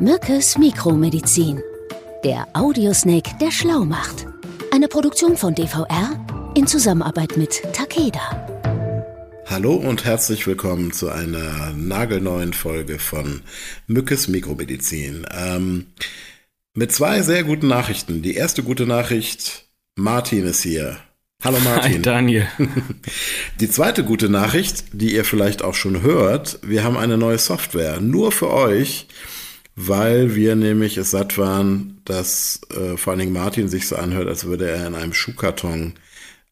Mückes Mikromedizin. Der Audiosnake, der schlau macht. Eine Produktion von DVR in Zusammenarbeit mit Takeda. Hallo und herzlich willkommen zu einer nagelneuen Folge von Mückes Mikromedizin. Ähm, mit zwei sehr guten Nachrichten. Die erste gute Nachricht, Martin ist hier. Hallo Martin. Hi Daniel. Die zweite gute Nachricht, die ihr vielleicht auch schon hört, wir haben eine neue Software, nur für euch, weil wir nämlich es satt waren, dass äh, vor allen Dingen Martin sich so anhört, als würde er in einem Schuhkarton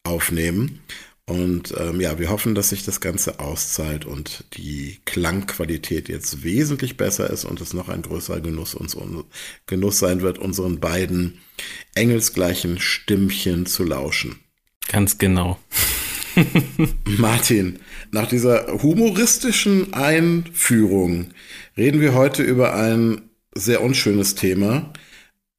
aufnehmen. Und ähm, ja, wir hoffen, dass sich das Ganze auszahlt und die Klangqualität jetzt wesentlich besser ist und es noch ein größerer Genuss, uns, Genuss sein wird, unseren beiden engelsgleichen Stimmchen zu lauschen. Ganz genau. Martin, nach dieser humoristischen Einführung reden wir heute über ein sehr unschönes Thema.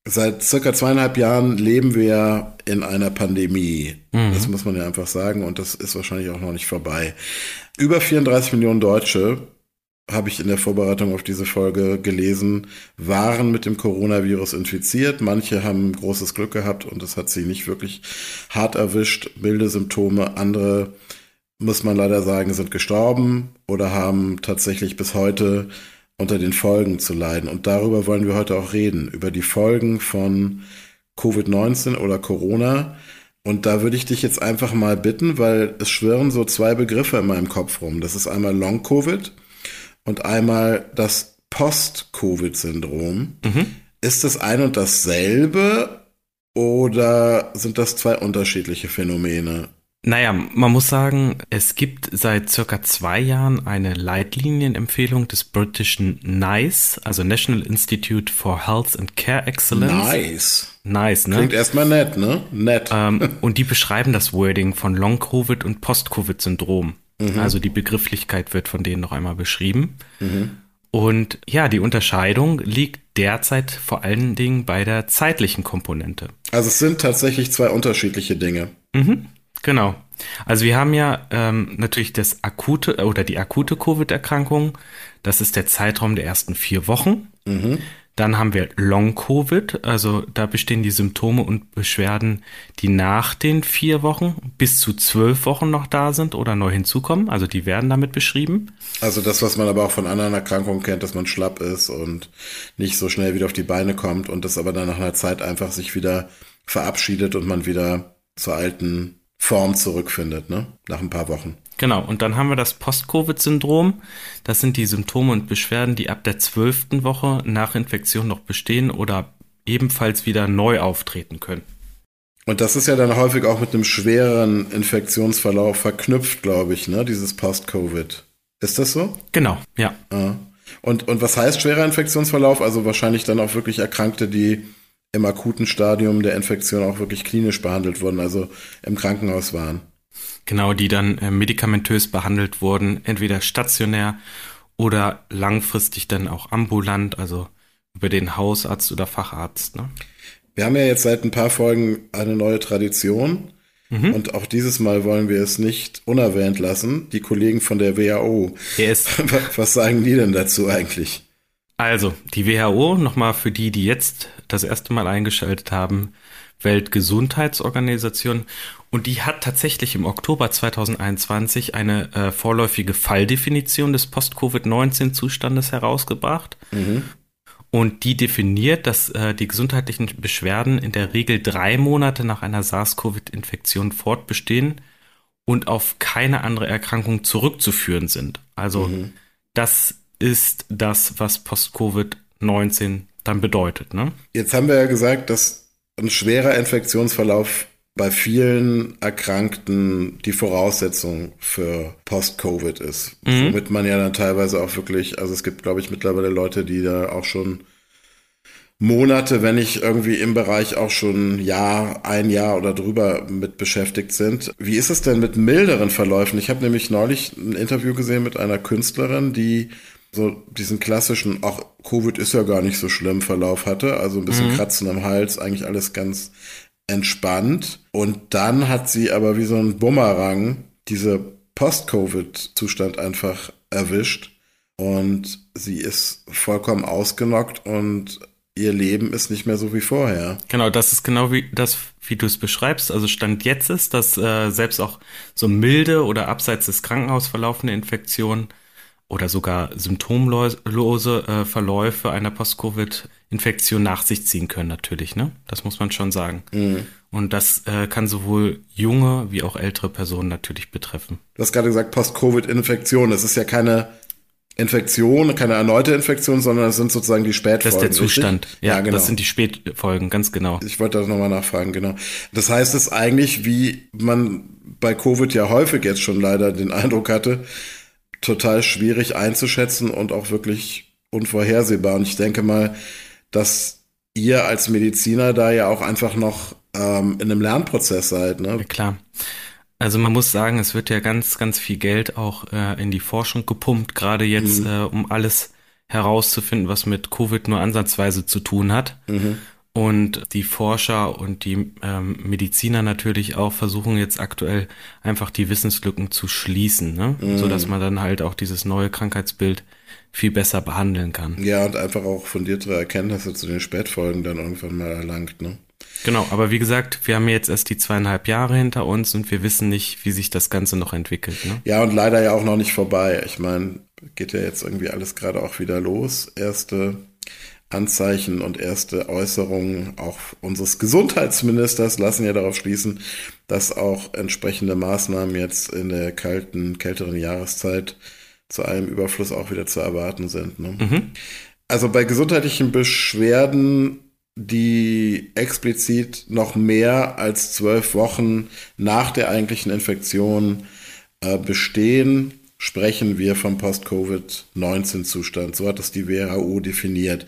Seit circa zweieinhalb Jahren leben wir in einer Pandemie. Mhm. Das muss man ja einfach sagen und das ist wahrscheinlich auch noch nicht vorbei. Über 34 Millionen Deutsche habe ich in der Vorbereitung auf diese Folge gelesen, waren mit dem Coronavirus infiziert. Manche haben großes Glück gehabt und es hat sie nicht wirklich hart erwischt, milde Symptome. Andere, muss man leider sagen, sind gestorben oder haben tatsächlich bis heute unter den Folgen zu leiden. Und darüber wollen wir heute auch reden, über die Folgen von Covid-19 oder Corona. Und da würde ich dich jetzt einfach mal bitten, weil es schwirren so zwei Begriffe in meinem Kopf rum. Das ist einmal Long-Covid und einmal das Post-Covid-Syndrom. Mhm. Ist das ein und dasselbe oder sind das zwei unterschiedliche Phänomene? Naja, man muss sagen, es gibt seit circa zwei Jahren eine Leitlinienempfehlung des britischen NICE, also National Institute for Health and Care Excellence. Nice. Nice, ne? Klingt erstmal nett, ne? Nett. Ähm, und die beschreiben das Wording von Long-Covid und Post-Covid-Syndrom. Mhm. Also die Begrifflichkeit wird von denen noch einmal beschrieben. Mhm. Und ja, die Unterscheidung liegt derzeit vor allen Dingen bei der zeitlichen Komponente. Also es sind tatsächlich zwei unterschiedliche Dinge. Mhm, genau. Also wir haben ja ähm, natürlich das akute oder die akute Covid-Erkrankung. Das ist der Zeitraum der ersten vier Wochen. Mhm. Dann haben wir Long-Covid, also da bestehen die Symptome und Beschwerden, die nach den vier Wochen bis zu zwölf Wochen noch da sind oder neu hinzukommen. Also die werden damit beschrieben. Also das, was man aber auch von anderen Erkrankungen kennt, dass man schlapp ist und nicht so schnell wieder auf die Beine kommt und das aber dann nach einer Zeit einfach sich wieder verabschiedet und man wieder zur alten Form zurückfindet, ne? Nach ein paar Wochen. Genau, und dann haben wir das Post-Covid-Syndrom. Das sind die Symptome und Beschwerden, die ab der zwölften Woche nach Infektion noch bestehen oder ebenfalls wieder neu auftreten können. Und das ist ja dann häufig auch mit einem schwereren Infektionsverlauf verknüpft, glaube ich, ne? Dieses Post-Covid. Ist das so? Genau, ja. Ah. Und, und was heißt schwerer Infektionsverlauf? Also wahrscheinlich dann auch wirklich Erkrankte, die im akuten Stadium der Infektion auch wirklich klinisch behandelt wurden, also im Krankenhaus waren. Genau, die dann äh, medikamentös behandelt wurden, entweder stationär oder langfristig dann auch ambulant, also über den Hausarzt oder Facharzt. Ne? Wir haben ja jetzt seit ein paar Folgen eine neue Tradition. Mhm. Und auch dieses Mal wollen wir es nicht unerwähnt lassen. Die Kollegen von der WHO. Yes. Was sagen die denn dazu eigentlich? Also, die WHO, nochmal für die, die jetzt das erste Mal eingeschaltet haben, Weltgesundheitsorganisation. Und die hat tatsächlich im Oktober 2021 eine äh, vorläufige Falldefinition des Post-Covid-19-Zustandes herausgebracht. Mhm. Und die definiert, dass äh, die gesundheitlichen Beschwerden in der Regel drei Monate nach einer SARS-CoV-Infektion fortbestehen und auf keine andere Erkrankung zurückzuführen sind. Also mhm. das ist das, was Post-Covid-19 dann bedeutet. Ne? Jetzt haben wir ja gesagt, dass ein schwerer Infektionsverlauf bei vielen Erkrankten die Voraussetzung für Post-Covid ist. Mhm. Womit man ja dann teilweise auch wirklich, also es gibt, glaube ich, mittlerweile Leute, die da auch schon Monate, wenn nicht irgendwie im Bereich auch schon Jahr, ein Jahr oder drüber mit beschäftigt sind. Wie ist es denn mit milderen Verläufen? Ich habe nämlich neulich ein Interview gesehen mit einer Künstlerin, die so diesen klassischen, auch Covid ist ja gar nicht so schlimm Verlauf hatte, also ein bisschen mhm. Kratzen am Hals, eigentlich alles ganz entspannt. Und dann hat sie aber wie so ein Bumerang diese Post-Covid-Zustand einfach erwischt. Und sie ist vollkommen ausgenockt und ihr Leben ist nicht mehr so wie vorher. Genau, das ist genau wie das, wie du es beschreibst. Also Stand jetzt ist, dass äh, selbst auch so milde oder abseits des Krankenhaus verlaufende Infektionen oder sogar symptomlose äh, Verläufe einer Post-Covid-Infektion nach sich ziehen können, natürlich, ne? Das muss man schon sagen. Mhm. Und das äh, kann sowohl junge wie auch ältere Personen natürlich betreffen. Du hast gerade gesagt, Post-Covid-Infektion. Das ist ja keine Infektion, keine erneute Infektion, sondern das sind sozusagen die Spätfolgen. Das ist der Zustand. Ja, ja, genau. Das sind die Spätfolgen, ganz genau. Ich wollte das nochmal nachfragen, genau. Das heißt es eigentlich, wie man bei Covid ja häufig jetzt schon leider den Eindruck hatte, total schwierig einzuschätzen und auch wirklich unvorhersehbar. Und ich denke mal, dass ihr als Mediziner da ja auch einfach noch ähm, in einem Lernprozess seid. Ne? Ja, klar. Also man muss sagen, es wird ja ganz, ganz viel Geld auch äh, in die Forschung gepumpt, gerade jetzt, mhm. äh, um alles herauszufinden, was mit Covid nur ansatzweise zu tun hat. Mhm. Und die Forscher und die ähm, Mediziner natürlich auch versuchen jetzt aktuell einfach die Wissenslücken zu schließen, ne? Mhm. so dass man dann halt auch dieses neue Krankheitsbild viel besser behandeln kann. Ja, und einfach auch fundiertere Erkenntnisse zu den Spätfolgen dann irgendwann mal erlangt. Ne? Genau, aber wie gesagt, wir haben jetzt erst die zweieinhalb Jahre hinter uns und wir wissen nicht, wie sich das Ganze noch entwickelt. Ne? Ja, und leider ja auch noch nicht vorbei. Ich meine, geht ja jetzt irgendwie alles gerade auch wieder los. Erste Anzeichen und erste Äußerungen auch unseres Gesundheitsministers lassen ja darauf schließen, dass auch entsprechende Maßnahmen jetzt in der kalten, kälteren Jahreszeit zu einem Überfluss auch wieder zu erwarten sind. Ne? Mhm. Also bei gesundheitlichen Beschwerden, die explizit noch mehr als zwölf Wochen nach der eigentlichen Infektion äh, bestehen, sprechen wir vom Post-Covid-19-Zustand. So hat es die WHO definiert.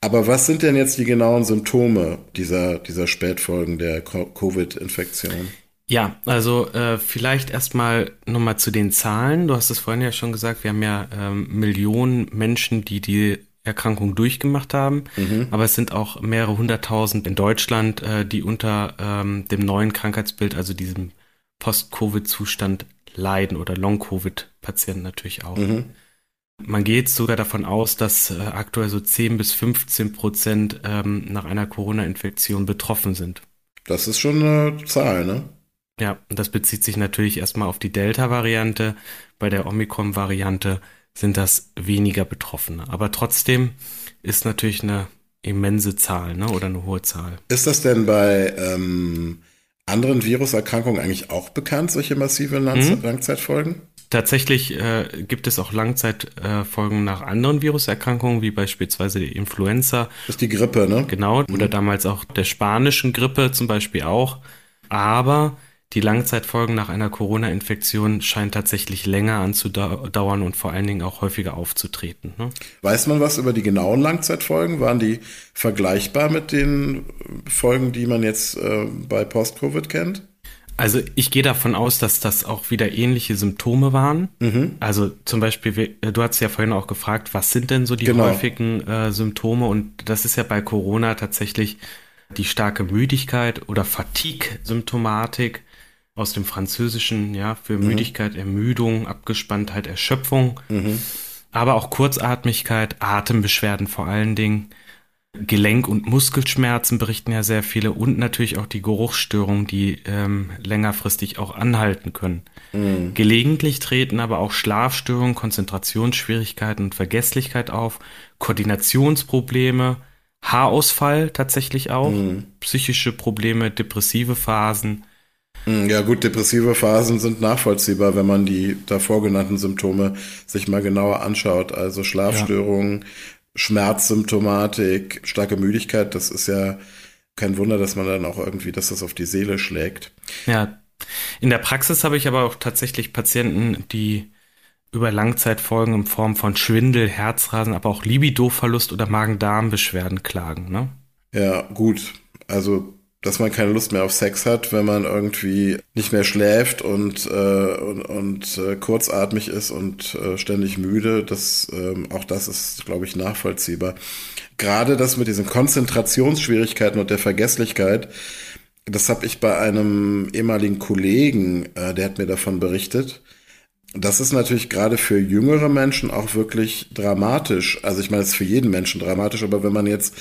Aber was sind denn jetzt die genauen Symptome dieser, dieser Spätfolgen der Covid-Infektion? Ja, also äh, vielleicht erstmal nochmal zu den Zahlen. Du hast es vorhin ja schon gesagt, wir haben ja ähm, Millionen Menschen, die die Erkrankung durchgemacht haben, mhm. aber es sind auch mehrere hunderttausend in Deutschland, äh, die unter ähm, dem neuen Krankheitsbild, also diesem Post-Covid-Zustand leiden oder Long-Covid-Patienten natürlich auch. Mhm. Man geht sogar davon aus, dass äh, aktuell so 10 bis 15 Prozent ähm, nach einer Corona-Infektion betroffen sind. Das ist schon eine Zahl, ne? Ja, das bezieht sich natürlich erstmal auf die Delta-Variante. Bei der Omikron-Variante sind das weniger Betroffene. Aber trotzdem ist natürlich eine immense Zahl ne? oder eine hohe Zahl. Ist das denn bei ähm, anderen Viruserkrankungen eigentlich auch bekannt, solche massive Lang mhm. Langzeitfolgen? Tatsächlich äh, gibt es auch Langzeitfolgen äh, nach anderen Viruserkrankungen, wie beispielsweise die Influenza. Das ist die Grippe, ne? Genau, mhm. oder damals auch der spanischen Grippe zum Beispiel auch. Aber die Langzeitfolgen nach einer Corona-Infektion scheinen tatsächlich länger anzudauern und vor allen Dingen auch häufiger aufzutreten. Ne? Weiß man was über die genauen Langzeitfolgen? Waren die vergleichbar mit den Folgen, die man jetzt äh, bei Post-Covid kennt? Also ich gehe davon aus, dass das auch wieder ähnliche Symptome waren. Mhm. Also zum Beispiel, äh, du hast ja vorhin auch gefragt, was sind denn so die genau. häufigen äh, Symptome? Und das ist ja bei Corona tatsächlich die starke Müdigkeit oder Fatigue-Symptomatik aus dem Französischen, ja, für mhm. Müdigkeit, Ermüdung, Abgespanntheit, Erschöpfung, mhm. aber auch Kurzatmigkeit, Atembeschwerden vor allen Dingen. Gelenk- und Muskelschmerzen berichten ja sehr viele und natürlich auch die Geruchsstörungen, die ähm, längerfristig auch anhalten können. Mhm. Gelegentlich treten aber auch Schlafstörungen, Konzentrationsschwierigkeiten und Vergesslichkeit auf, Koordinationsprobleme, Haarausfall tatsächlich auch, mhm. psychische Probleme, depressive Phasen, ja gut, depressive Phasen sind nachvollziehbar, wenn man die davor genannten Symptome sich mal genauer anschaut. Also Schlafstörungen, ja. Schmerzsymptomatik, starke Müdigkeit, das ist ja kein Wunder, dass man dann auch irgendwie, dass das auf die Seele schlägt. Ja, in der Praxis habe ich aber auch tatsächlich Patienten, die über Langzeitfolgen in Form von Schwindel, Herzrasen, aber auch Libidoverlust oder Magen-Darm-Beschwerden klagen. Ne? Ja, gut. Also dass man keine Lust mehr auf Sex hat, wenn man irgendwie nicht mehr schläft und, äh, und, und äh, kurzatmig ist und äh, ständig müde. Das, ähm, auch das ist, glaube ich, nachvollziehbar. Gerade das mit diesen Konzentrationsschwierigkeiten und der Vergesslichkeit, das habe ich bei einem ehemaligen Kollegen, äh, der hat mir davon berichtet. Das ist natürlich gerade für jüngere Menschen auch wirklich dramatisch. Also ich meine, es ist für jeden Menschen dramatisch, aber wenn man jetzt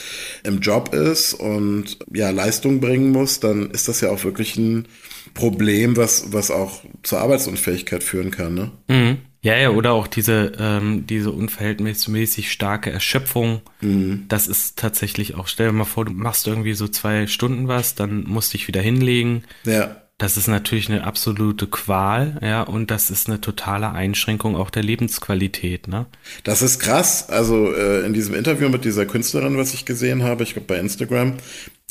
im Job ist und ja Leistung bringen muss, dann ist das ja auch wirklich ein Problem, was, was auch zur Arbeitsunfähigkeit führen kann. Ne? Mhm. Ja, ja, oder auch diese, ähm, diese unverhältnismäßig starke Erschöpfung. Mhm. Das ist tatsächlich auch, stell dir mal vor, du machst irgendwie so zwei Stunden was, dann musst dich wieder hinlegen. Ja. Das ist natürlich eine absolute Qual, ja, und das ist eine totale Einschränkung auch der Lebensqualität, ne? Das ist krass. Also äh, in diesem Interview mit dieser Künstlerin, was ich gesehen habe, ich glaube bei Instagram,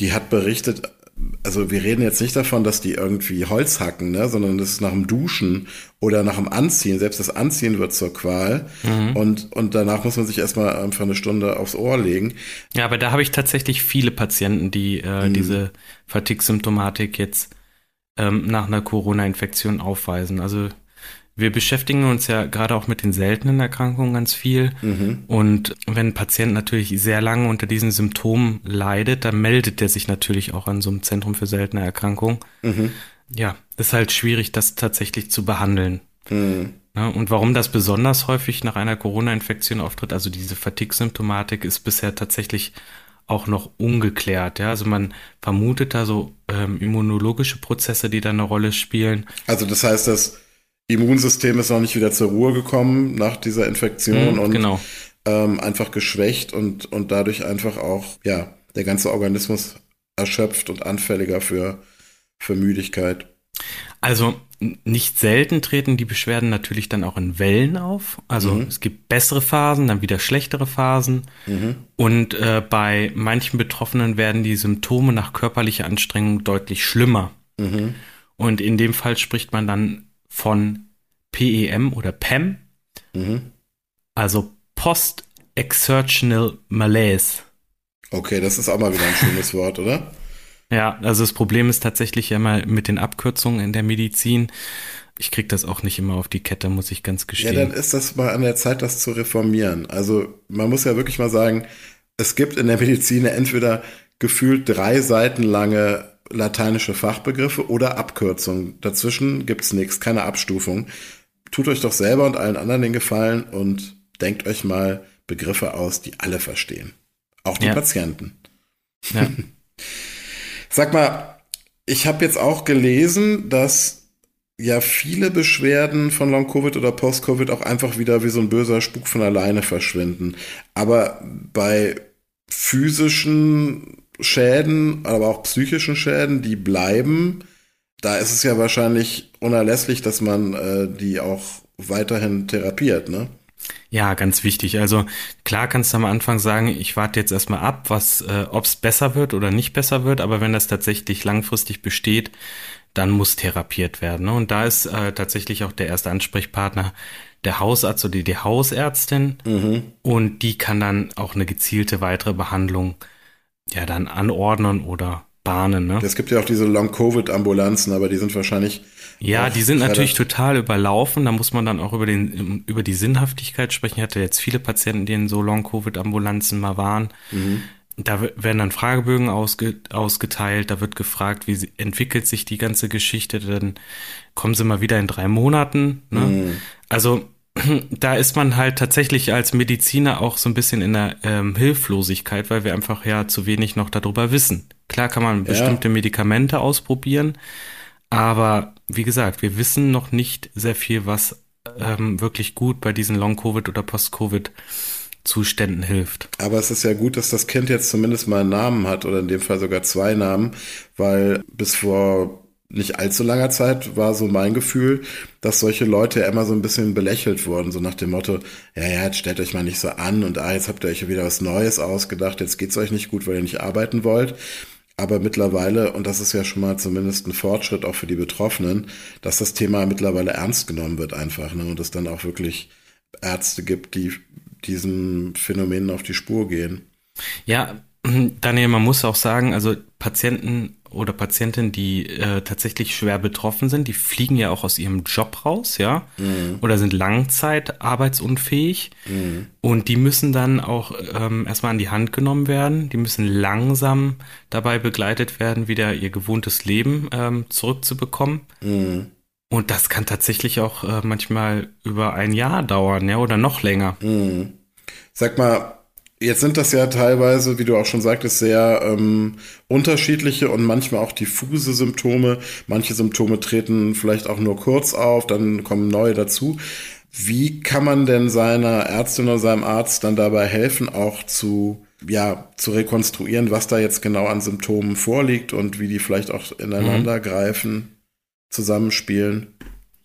die hat berichtet, also wir reden jetzt nicht davon, dass die irgendwie Holz hacken, ne, sondern das ist nach dem Duschen oder nach dem Anziehen. Selbst das Anziehen wird zur Qual. Mhm. Und, und danach muss man sich erstmal einfach eine Stunde aufs Ohr legen. Ja, aber da habe ich tatsächlich viele Patienten, die äh, mhm. diese Fatigue-Symptomatik jetzt ähm, nach einer Corona-Infektion aufweisen. Also wir beschäftigen uns ja gerade auch mit den seltenen Erkrankungen ganz viel. Mhm. Und wenn ein Patient natürlich sehr lange unter diesen Symptomen leidet, dann meldet er sich natürlich auch an so einem Zentrum für seltene Erkrankungen. Mhm. Ja, ist halt schwierig, das tatsächlich zu behandeln. Mhm. Ja, und warum das besonders häufig nach einer Corona-Infektion auftritt, also diese Fatigue-Symptomatik, ist bisher tatsächlich auch noch ungeklärt. Ja? Also man vermutet da so ähm, immunologische Prozesse, die da eine Rolle spielen. Also das heißt, das Immunsystem ist noch nicht wieder zur Ruhe gekommen nach dieser Infektion mhm, und genau. ähm, einfach geschwächt und, und dadurch einfach auch, ja, der ganze Organismus erschöpft und anfälliger für, für Müdigkeit. Also nicht selten treten die Beschwerden natürlich dann auch in Wellen auf. Also mhm. es gibt bessere Phasen, dann wieder schlechtere Phasen. Mhm. Und äh, bei manchen Betroffenen werden die Symptome nach körperlicher Anstrengung deutlich schlimmer. Mhm. Und in dem Fall spricht man dann von PEM oder PEM, mhm. also Post-Exertional Malaise. Okay, das ist auch mal wieder ein schönes Wort, oder? Ja, also das Problem ist tatsächlich ja mal mit den Abkürzungen in der Medizin. Ich kriege das auch nicht immer auf die Kette, muss ich ganz gestehen. Ja, dann ist das mal an der Zeit, das zu reformieren. Also man muss ja wirklich mal sagen, es gibt in der Medizin entweder gefühlt drei Seiten lange lateinische Fachbegriffe oder Abkürzungen. Dazwischen gibt's nichts, keine Abstufung. Tut euch doch selber und allen anderen den Gefallen und denkt euch mal Begriffe aus, die alle verstehen. Auch die ja. Patienten. Ja. Sag mal, ich habe jetzt auch gelesen, dass ja viele Beschwerden von Long-Covid oder Post-Covid auch einfach wieder wie so ein böser Spuk von alleine verschwinden. Aber bei physischen Schäden, aber auch psychischen Schäden, die bleiben, da ist es ja wahrscheinlich unerlässlich, dass man äh, die auch weiterhin therapiert, ne? Ja, ganz wichtig. Also klar kannst du am Anfang sagen, ich warte jetzt erstmal ab, was, äh, ob es besser wird oder nicht besser wird, aber wenn das tatsächlich langfristig besteht, dann muss therapiert werden. Ne? Und da ist äh, tatsächlich auch der erste Ansprechpartner der Hausarzt oder die Hausärztin mhm. und die kann dann auch eine gezielte weitere Behandlung ja dann anordnen oder bahnen. Ne? Es gibt ja auch diese Long-Covid-Ambulanzen, aber die sind wahrscheinlich. Ja, die sind natürlich total überlaufen. Da muss man dann auch über, den, über die Sinnhaftigkeit sprechen. Ich hatte jetzt viele Patienten, die in so Long-Covid-Ambulanzen mal waren. Mhm. Da werden dann Fragebögen ausge, ausgeteilt, da wird gefragt, wie entwickelt sich die ganze Geschichte, dann kommen sie mal wieder in drei Monaten. Ne? Mhm. Also da ist man halt tatsächlich als Mediziner auch so ein bisschen in der ähm, Hilflosigkeit, weil wir einfach ja zu wenig noch darüber wissen. Klar kann man bestimmte ja. Medikamente ausprobieren, aber wie gesagt, wir wissen noch nicht sehr viel, was ähm, wirklich gut bei diesen Long-Covid oder Post-Covid Zuständen hilft. Aber es ist ja gut, dass das Kind jetzt zumindest mal einen Namen hat oder in dem Fall sogar zwei Namen, weil bis vor nicht allzu langer Zeit war so mein Gefühl, dass solche Leute immer so ein bisschen belächelt wurden, so nach dem Motto, ja, ja, jetzt stellt euch mal nicht so an und ah, jetzt habt ihr euch wieder was Neues ausgedacht, jetzt geht's euch nicht gut, weil ihr nicht arbeiten wollt. Aber mittlerweile, und das ist ja schon mal zumindest ein Fortschritt auch für die Betroffenen, dass das Thema mittlerweile ernst genommen wird einfach, ne, und es dann auch wirklich Ärzte gibt, die diesen Phänomenen auf die Spur gehen. Ja, Daniel, man muss auch sagen, also Patienten oder Patientinnen, die äh, tatsächlich schwer betroffen sind, die fliegen ja auch aus ihrem Job raus, ja, mhm. oder sind Langzeit arbeitsunfähig mhm. und die müssen dann auch ähm, erstmal an die Hand genommen werden, die müssen langsam dabei begleitet werden, wieder ihr gewohntes Leben ähm, zurückzubekommen. Mhm. Und das kann tatsächlich auch äh, manchmal über ein Jahr dauern, ja, oder noch länger. Mhm. Sag mal, jetzt sind das ja teilweise, wie du auch schon sagtest, sehr ähm, unterschiedliche und manchmal auch diffuse Symptome. Manche Symptome treten vielleicht auch nur kurz auf, dann kommen neue dazu. Wie kann man denn seiner Ärztin oder seinem Arzt dann dabei helfen, auch zu, ja, zu rekonstruieren, was da jetzt genau an Symptomen vorliegt und wie die vielleicht auch ineinander mhm. greifen, zusammenspielen?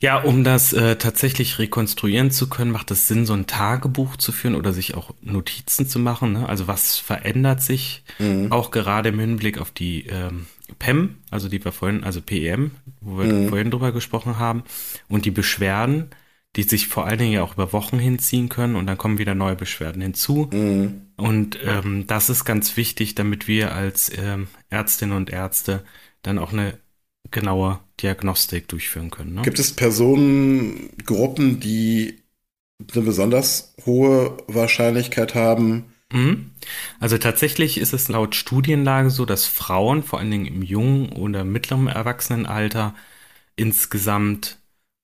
Ja, um das äh, tatsächlich rekonstruieren zu können, macht es Sinn, so ein Tagebuch zu führen oder sich auch Notizen zu machen. Ne? Also was verändert sich mhm. auch gerade im Hinblick auf die ähm, PEM, also die wir vorhin, also PEM, wo wir mhm. vorhin drüber gesprochen haben, und die Beschwerden, die sich vor allen Dingen ja auch über Wochen hinziehen können und dann kommen wieder neue Beschwerden hinzu. Mhm. Und ähm, das ist ganz wichtig, damit wir als ähm, Ärztinnen und Ärzte dann auch eine genaue Diagnostik durchführen können. Ne? Gibt es Personengruppen, die eine besonders hohe Wahrscheinlichkeit haben? Mhm. Also tatsächlich ist es laut Studienlage so, dass Frauen vor allen Dingen im jungen oder mittleren Erwachsenenalter insgesamt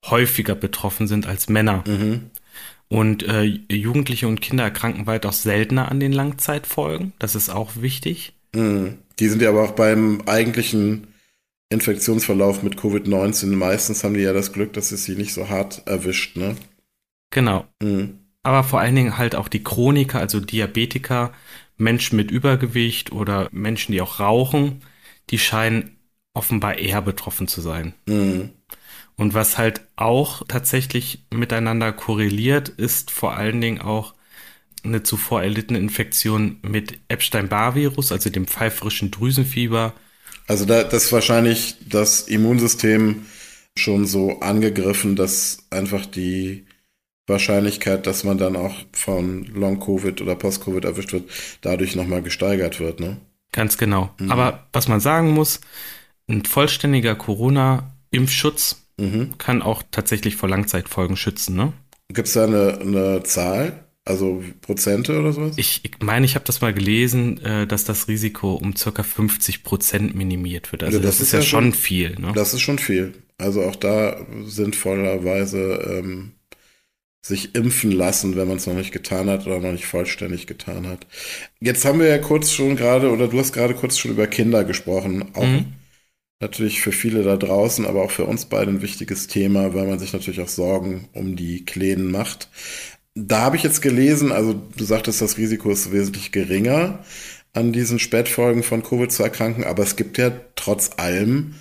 häufiger betroffen sind als Männer. Mhm. Und äh, Jugendliche und Kinder erkranken weitaus seltener an den Langzeitfolgen. Das ist auch wichtig. Mhm. Die sind ja aber auch beim eigentlichen Infektionsverlauf mit Covid-19. Meistens haben die ja das Glück, dass es sie nicht so hart erwischt, ne? Genau. Mhm. Aber vor allen Dingen halt auch die Chroniker, also Diabetiker, Menschen mit Übergewicht oder Menschen, die auch rauchen, die scheinen offenbar eher betroffen zu sein. Mhm. Und was halt auch tatsächlich miteinander korreliert, ist vor allen Dingen auch eine zuvor erlittene Infektion mit Epstein-Barr-Virus, also dem pfeifrischen Drüsenfieber, also da, das ist wahrscheinlich das Immunsystem schon so angegriffen, dass einfach die Wahrscheinlichkeit, dass man dann auch von Long-Covid oder Post-Covid erwischt wird, dadurch nochmal gesteigert wird, ne? Ganz genau. Mhm. Aber was man sagen muss, ein vollständiger Corona-Impfschutz mhm. kann auch tatsächlich vor Langzeitfolgen schützen, ne? Gibt es da eine, eine Zahl? Also Prozente oder sowas? Ich, ich meine, ich habe das mal gelesen, äh, dass das Risiko um circa 50 Prozent minimiert wird. Also ja, das, das, ist ja schon viel. Ne? Das ist schon viel. Also auch da sinnvollerweise ähm, sich impfen lassen, wenn man es noch nicht getan hat oder noch nicht vollständig getan hat. Jetzt haben wir ja kurz schon gerade, oder du hast gerade kurz schon über Kinder gesprochen. Auch mhm. natürlich für viele da draußen, aber auch für uns beide ein wichtiges Thema, weil man sich natürlich auch Sorgen um die Kleinen macht. Da habe ich jetzt gelesen, also du sagtest, das Risiko ist wesentlich geringer, an diesen Spätfolgen von Covid zu erkranken, aber es gibt ja trotz allem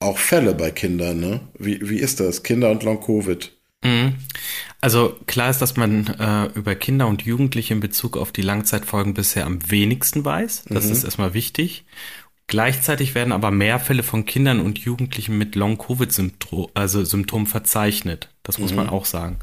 auch Fälle bei Kindern, ne? Wie, wie ist das? Kinder und Long-Covid? Mhm. Also klar ist, dass man äh, über Kinder und Jugendliche in Bezug auf die Langzeitfolgen bisher am wenigsten weiß. Das mhm. ist erstmal wichtig. Gleichzeitig werden aber mehr Fälle von Kindern und Jugendlichen mit Long-Covid-Symptomen also Symptomen verzeichnet. Das muss mhm. man auch sagen.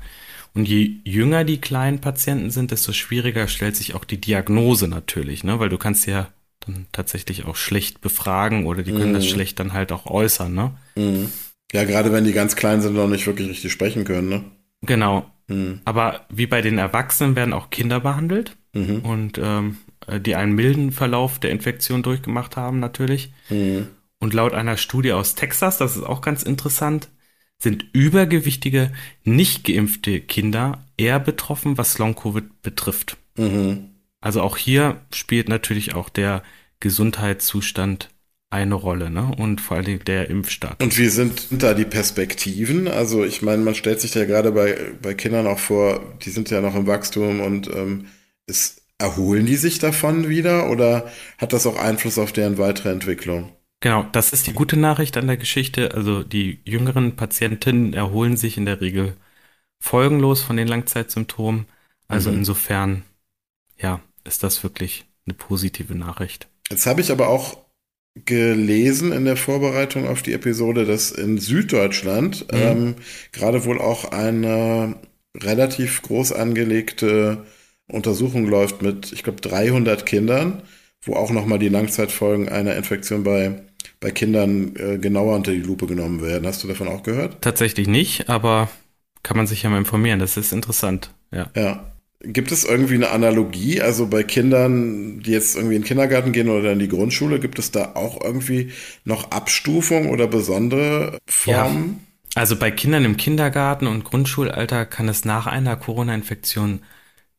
Und je jünger die kleinen Patienten sind, desto schwieriger stellt sich auch die Diagnose natürlich, ne? Weil du kannst ja dann tatsächlich auch schlecht befragen oder die können mhm. das schlecht dann halt auch äußern, ne? Mhm. Ja, gerade wenn die ganz klein sind und noch nicht wirklich richtig sprechen können, ne? Genau. Mhm. Aber wie bei den Erwachsenen werden auch Kinder behandelt mhm. und ähm, die einen milden Verlauf der Infektion durchgemacht haben natürlich. Mhm. Und laut einer Studie aus Texas, das ist auch ganz interessant, sind übergewichtige, nicht geimpfte Kinder eher betroffen, was Long-Covid betrifft. Mhm. Also auch hier spielt natürlich auch der Gesundheitszustand eine Rolle, ne? Und vor allem der Impfstatus. Und wie sind da die Perspektiven? Also ich meine, man stellt sich ja gerade bei, bei Kindern auch vor, die sind ja noch im Wachstum und ähm, ist, erholen die sich davon wieder oder hat das auch Einfluss auf deren weitere Entwicklung? Genau, das ist die gute Nachricht an der Geschichte. Also die jüngeren Patientinnen erholen sich in der Regel folgenlos von den Langzeitsymptomen. Also mhm. insofern, ja, ist das wirklich eine positive Nachricht. Jetzt habe ich aber auch gelesen in der Vorbereitung auf die Episode, dass in Süddeutschland mhm. ähm, gerade wohl auch eine relativ groß angelegte Untersuchung läuft mit, ich glaube, 300 Kindern, wo auch nochmal die Langzeitfolgen einer Infektion bei bei Kindern äh, genauer unter die Lupe genommen werden. Hast du davon auch gehört? Tatsächlich nicht, aber kann man sich ja mal informieren. Das ist interessant. Ja. Ja. Gibt es irgendwie eine Analogie? Also bei Kindern, die jetzt irgendwie in den Kindergarten gehen oder in die Grundschule, gibt es da auch irgendwie noch Abstufung oder besondere Formen? Ja. Also bei Kindern im Kindergarten und Grundschulalter kann es nach einer Corona-Infektion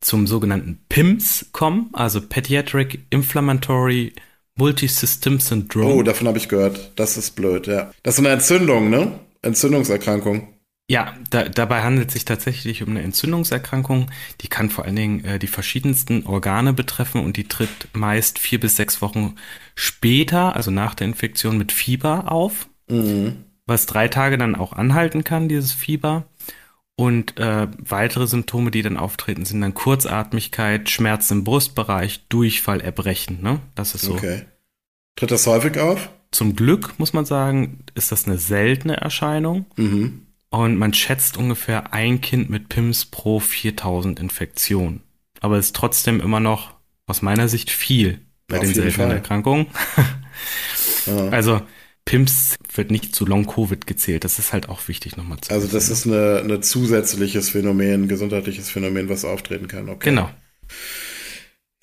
zum sogenannten PIMS kommen, also Pediatric Inflammatory Multisystem Syndrome. Oh, davon habe ich gehört. Das ist blöd, ja. Das ist eine Entzündung, ne? Entzündungserkrankung. Ja, da, dabei handelt es sich tatsächlich um eine Entzündungserkrankung. Die kann vor allen Dingen äh, die verschiedensten Organe betreffen und die tritt meist vier bis sechs Wochen später, also nach der Infektion, mit Fieber auf, mhm. was drei Tage dann auch anhalten kann, dieses Fieber. Und äh, weitere Symptome, die dann auftreten, sind dann Kurzatmigkeit, Schmerzen im Brustbereich, Durchfall, Erbrechen. Ne? Das ist so. Okay. Tritt das häufig auf? Zum Glück, muss man sagen, ist das eine seltene Erscheinung. Mhm. Und man schätzt ungefähr ein Kind mit PIMS pro 4000 Infektionen. Aber es ist trotzdem immer noch aus meiner Sicht viel bei Auf den seltenen Erkrankungen. ja. Also PIMS wird nicht zu Long-Covid gezählt. Das ist halt auch wichtig nochmal zu Also das wissen. ist eine, eine zusätzliches Phänomen, gesundheitliches Phänomen, was auftreten kann. Okay. Genau.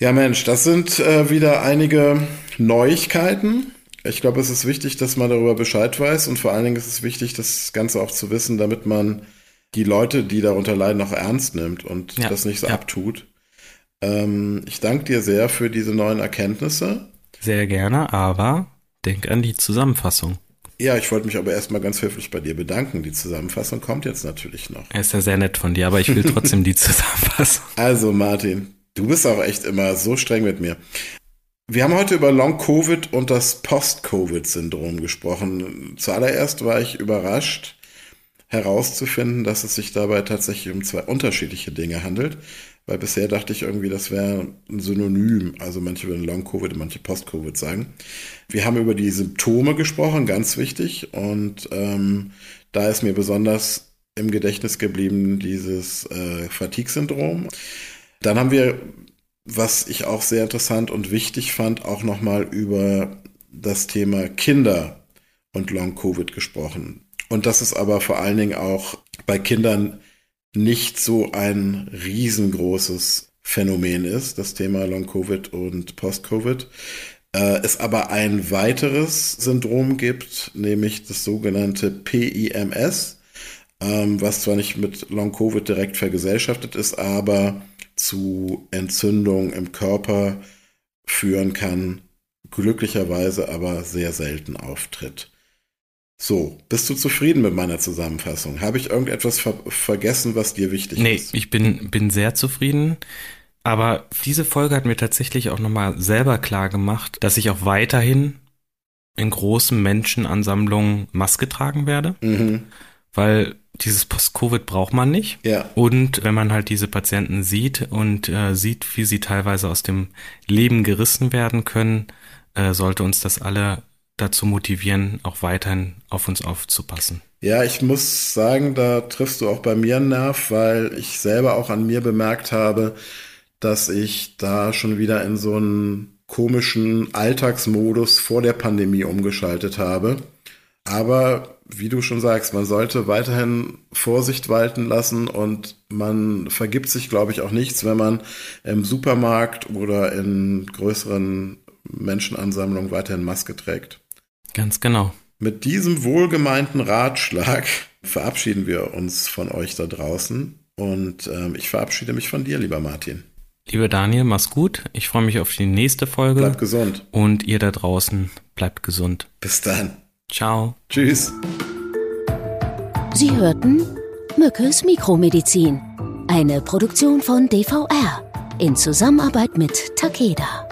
Ja, Mensch, das sind äh, wieder einige Neuigkeiten. Ich glaube, es ist wichtig, dass man darüber Bescheid weiß und vor allen Dingen ist es wichtig, das Ganze auch zu wissen, damit man die Leute, die darunter leiden, auch ernst nimmt und ja, das nicht so ja. abtut. Ähm, ich danke dir sehr für diese neuen Erkenntnisse. Sehr gerne, aber Denk an die Zusammenfassung. Ja, ich wollte mich aber erstmal ganz höflich bei dir bedanken. Die Zusammenfassung kommt jetzt natürlich noch. Er ist ja sehr nett von dir, aber ich will trotzdem die Zusammenfassung. Also Martin, du bist auch echt immer so streng mit mir. Wir haben heute über Long-Covid und das Post-Covid-Syndrom gesprochen. Zuallererst war ich überrascht herauszufinden, dass es sich dabei tatsächlich um zwei unterschiedliche Dinge handelt. Weil bisher dachte ich irgendwie, das wäre ein Synonym. Also manche würden Long-Covid, manche Post-Covid sagen. Wir haben über die Symptome gesprochen, ganz wichtig. Und ähm, da ist mir besonders im Gedächtnis geblieben dieses äh, Fatigue-Syndrom. Dann haben wir, was ich auch sehr interessant und wichtig fand, auch nochmal über das Thema Kinder und Long-Covid gesprochen. Und das ist aber vor allen Dingen auch bei Kindern nicht so ein riesengroßes Phänomen ist, das Thema Long-Covid und Post-Covid. Äh, es aber ein weiteres Syndrom gibt, nämlich das sogenannte PIMS, ähm, was zwar nicht mit Long-Covid direkt vergesellschaftet ist, aber zu Entzündungen im Körper führen kann, glücklicherweise aber sehr selten auftritt. So, bist du zufrieden mit meiner Zusammenfassung? Habe ich irgendetwas ver vergessen, was dir wichtig nee, ist? Nee, ich bin, bin sehr zufrieden. Aber diese Folge hat mir tatsächlich auch nochmal selber klar gemacht, dass ich auch weiterhin in großen Menschenansammlungen Maske tragen werde. Mhm. Weil dieses Post-Covid braucht man nicht. Ja. Und wenn man halt diese Patienten sieht und äh, sieht, wie sie teilweise aus dem Leben gerissen werden können, äh, sollte uns das alle dazu motivieren, auch weiterhin auf uns aufzupassen. Ja, ich muss sagen, da triffst du auch bei mir einen Nerv, weil ich selber auch an mir bemerkt habe, dass ich da schon wieder in so einen komischen Alltagsmodus vor der Pandemie umgeschaltet habe. Aber wie du schon sagst, man sollte weiterhin Vorsicht walten lassen und man vergibt sich, glaube ich, auch nichts, wenn man im Supermarkt oder in größeren Menschenansammlungen weiterhin Maske trägt. Ganz genau. Mit diesem wohlgemeinten Ratschlag verabschieden wir uns von euch da draußen und ähm, ich verabschiede mich von dir, lieber Martin. Lieber Daniel, mach's gut. Ich freue mich auf die nächste Folge. Bleibt gesund. Und ihr da draußen bleibt gesund. Bis dann. Ciao. Tschüss. Sie hörten Mückes Mikromedizin, eine Produktion von DVR in Zusammenarbeit mit Takeda.